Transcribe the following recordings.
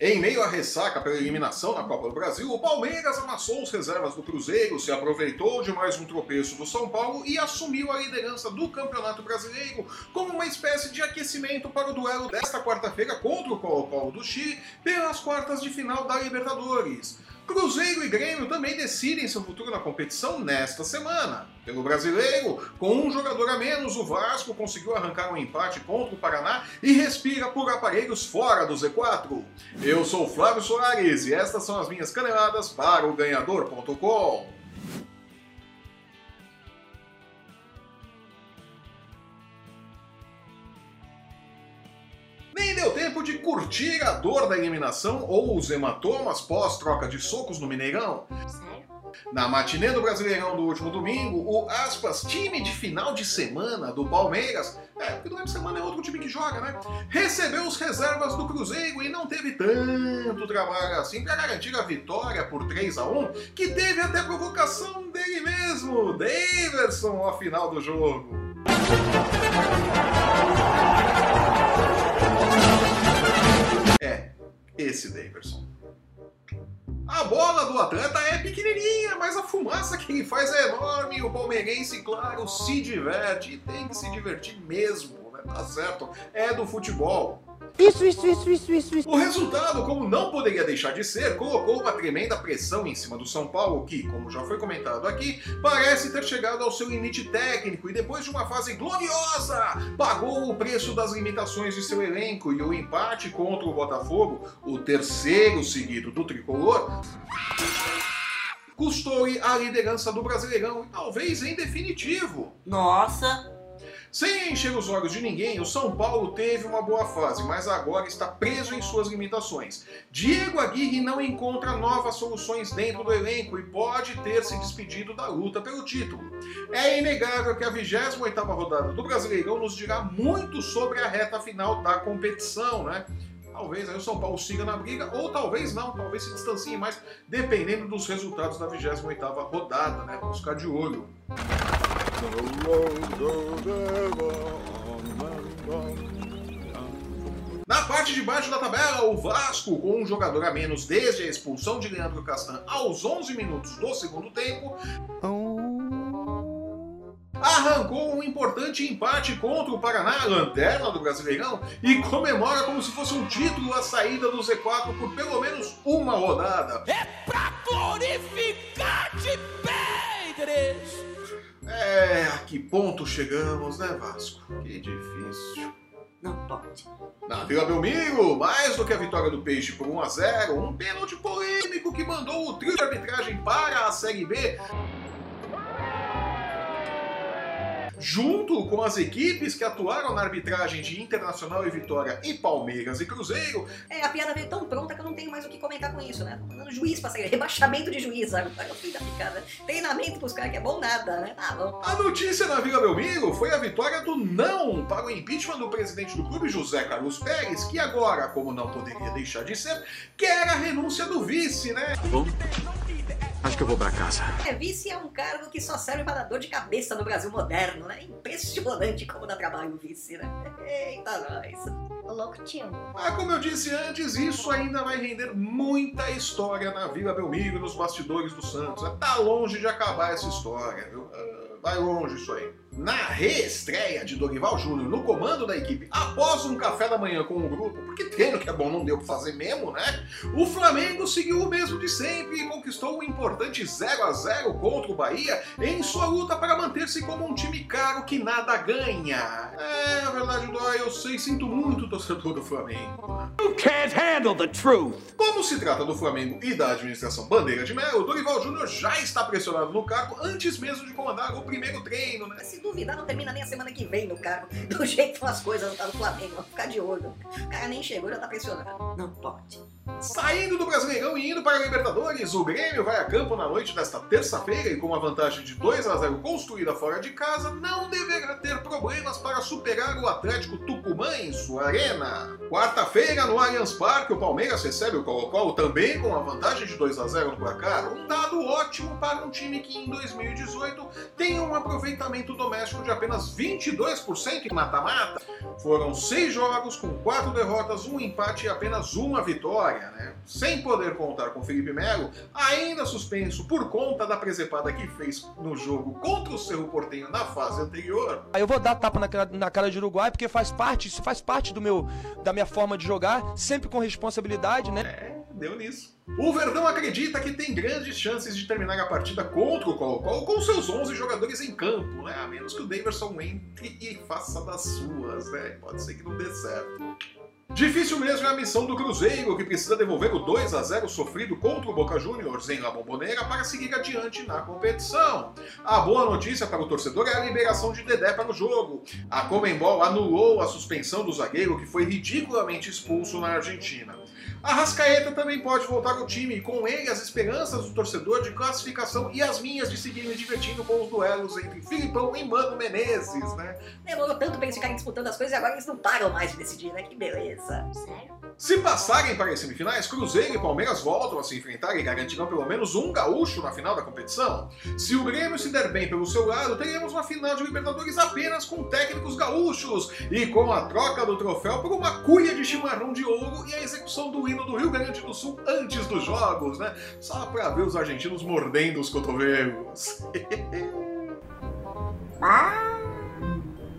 Em meio à ressaca pela eliminação na Copa do Brasil, o Palmeiras amassou os reservas do Cruzeiro, se aproveitou de mais um tropeço do São Paulo e assumiu a liderança do Campeonato Brasileiro como uma espécie de aquecimento para o duelo desta quarta-feira contra o Colo-Colo do Chile pelas quartas de final da Libertadores. Cruzeiro e Grêmio também decidem seu futuro na competição nesta semana. Pelo brasileiro, com um jogador a menos, o Vasco conseguiu arrancar um empate contra o Paraná e respira por aparelhos fora do Z4. Eu sou Flávio Soares e estas são as minhas caneladas para o Ganhador.com. tempo de curtir a dor da eliminação ou os hematomas pós-troca de socos no Mineirão. Na matinê do Brasileirão do último domingo, o aspas, time de final de semana do Palmeiras, é, porque durante a semana é outro time que joga, né? Recebeu os reservas do Cruzeiro e não teve tanto trabalho assim para garantir a vitória por 3 a 1 que teve até provocação dele mesmo, Daverson, ao final do jogo. Do atleta é pequenininha, mas a fumaça que ele faz é enorme. O palmeirense, claro, se diverte e tem que se divertir mesmo, né? Tá certo? É do futebol. Isso, isso, isso, isso, isso, isso. O resultado, como não poderia deixar de ser, colocou uma tremenda pressão em cima do São Paulo, que, como já foi comentado aqui, parece ter chegado ao seu limite técnico e depois de uma fase gloriosa, pagou o preço das limitações de seu elenco e o empate contra o Botafogo, o terceiro seguido do tricolor, custou-lhe a liderança do Brasileirão e talvez em definitivo. Nossa! Sem encher os olhos de ninguém, o São Paulo teve uma boa fase, mas agora está preso em suas limitações. Diego Aguirre não encontra novas soluções dentro do elenco e pode ter se despedido da luta pelo título. É inegável que a 28ª rodada do Brasileirão nos dirá muito sobre a reta final da competição, né? Talvez aí o São Paulo siga na briga, ou talvez não, talvez se distancie mais, dependendo dos resultados da 28ª rodada, né? Vamos ficar de olho. Na parte de baixo da tabela, o Vasco, com um jogador a menos desde a expulsão de Leandro Castan aos 11 minutos do segundo tempo, arrancou um importante empate contra o Paraná, lanterna do Brasileirão, e comemora como se fosse um título a saída do Z4 por pelo menos uma rodada. É pra glorificar de Pedres! A que ponto chegamos, né, Vasco? Que difícil. Não pode. Na Vila Belmiro, mais do que a vitória do Peixe por 1 a 0 um pênalti polêmico que mandou o trio de arbitragem para a Série B junto com as equipes que atuaram na arbitragem de Internacional e Vitória e Palmeiras e Cruzeiro. É, a piada veio tão pronta que eu não tenho mais o que comentar com isso, né? Tô mandando juiz pra sair, rebaixamento de juiz, sabe? o fim da picada. Treinamento pros caras que é bom nada, né? Tá bom. A notícia na Vila Belmiro foi a vitória do não para o impeachment do presidente do clube, José Carlos Pérez, que agora, como não poderia deixar de ser, quer a renúncia do vice, né? Bom, Acho que eu vou para casa. É, vice é um cargo que só serve para dor de cabeça no Brasil moderno, né? Impressionante como dá trabalho o vice, né? Eita, nós. louco tio. Mas como eu disse antes, isso ainda vai render muita história na Vila Belmiro, nos bastidores do Santos. Tá longe de acabar essa história, viu? Ah, vai longe isso aí na reestreia de Dorival Júnior no comando da equipe após um café da manhã com o grupo, porque treino que é bom não deu para fazer mesmo, né? O Flamengo seguiu o mesmo de sempre e conquistou um importante 0 a 0 contra o Bahia em sua luta para manter-se como um time caro que nada ganha. É, a verdade dói, eu sei, sinto muito torcedor do Flamengo. You can't handle the truth. Como se trata do Flamengo e da administração Bandeira de Mel, o Dorival Júnior já está pressionado no cargo antes mesmo de comandar o primeiro treino, né? Duvidar, não termina nem a semana que vem no cargo. Do jeito que as coisas tá no Flamengo, vamos ficar de olho. O cara nem chegou, já tá pressionando. Não pode. Saindo do Brasileirão e indo para a Libertadores, o Grêmio vai a campo na noite desta terça-feira e com uma vantagem de 2 a 0 construída fora de casa, não deverá ter problemas para superar o Atlético Tucumã em sua arena. Quarta-feira, no Allianz Parque, o Palmeiras recebe o Colo-Colo também com uma vantagem de 2 a 0 no placar, um dado ótimo para um time que em 2018 tem um aproveitamento doméstico de apenas 22% em mata-mata. Foram seis jogos com quatro derrotas, um empate e apenas uma vitória. né? Sem poder contar com Felipe Melo, ainda suspenso por conta da presepada que fez no jogo contra o Cerro Portenho na fase anterior. Eu vou dar tapa na, cara- na cara de Uruguai porque faz parte, isso faz parte do meu, da minha forma de jogar, sempre com responsabilidade, né? É, deu nisso. O Verdão acredita que tem grandes chances de terminar a partida contra o Colo-Colo com seus 11 jogadores em campo, né? A menos que o Daverson entre e faça das suas, né? Pode ser que não dê certo. Difícil mesmo é a missão do Cruzeiro, que precisa devolver o 2 a 0 sofrido contra o Boca Juniors em La Bombonera para seguir adiante na competição. A boa notícia para o torcedor é a liberação de Dedé para o jogo. A Comembol anulou a suspensão do zagueiro que foi ridiculamente expulso na Argentina. A Rascaeta também pode voltar ao time, e com ele as esperanças do torcedor de classificação e as minhas de seguir me divertindo com os duelos entre Filipão e Mano Menezes, né? Demorou tanto pra eles ficarem disputando as coisas e agora eles não param mais de decidir, né? Que beleza. Sério? Se passarem para as semifinais, Cruzeiro e Palmeiras voltam a se enfrentar e garantirão pelo menos um gaúcho na final da competição. Se o Grêmio se der bem pelo seu lado, teremos uma final de Libertadores apenas com técnicos gaúchos e com a troca do troféu por uma cuia de chimarrão de ouro e a execução do hino do Rio Grande do Sul antes dos jogos, né? Só para ver os argentinos mordendo os cotovelos.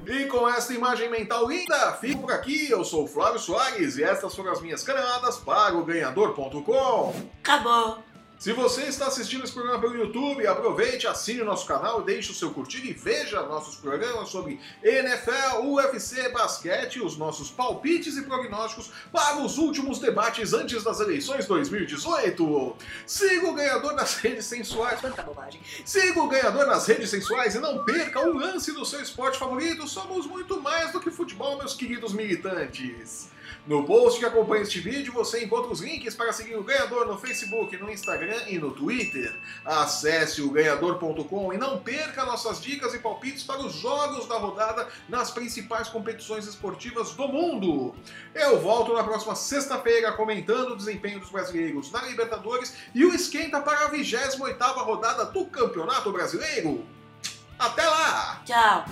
E com esta imagem mental linda, fico por aqui. Eu sou o Flávio Soares e estas foram as minhas caneladas para o Ganhador.com. Acabou. Se você está assistindo esse programa pelo YouTube, aproveite, assine o nosso canal, deixe o seu curtir e veja nossos programas sobre NFL, UFC, basquete, os nossos palpites e prognósticos para os últimos debates antes das eleições 2018. Siga o ganhador nas redes sensuais. Quanta bobagem. Siga o ganhador nas redes sensuais e não perca o lance do seu esporte favorito. Somos muito mais do que futebol, meus queridos militantes. No post que acompanha este vídeo, você encontra os links para seguir o ganhador no Facebook, no Instagram e no Twitter. Acesse o ganhador.com e não perca nossas dicas e palpites para os jogos da rodada nas principais competições esportivas do mundo. Eu volto na próxima sexta-feira comentando o desempenho dos brasileiros na Libertadores e o esquenta para a 28ª rodada do Campeonato Brasileiro. Até lá! Tchau.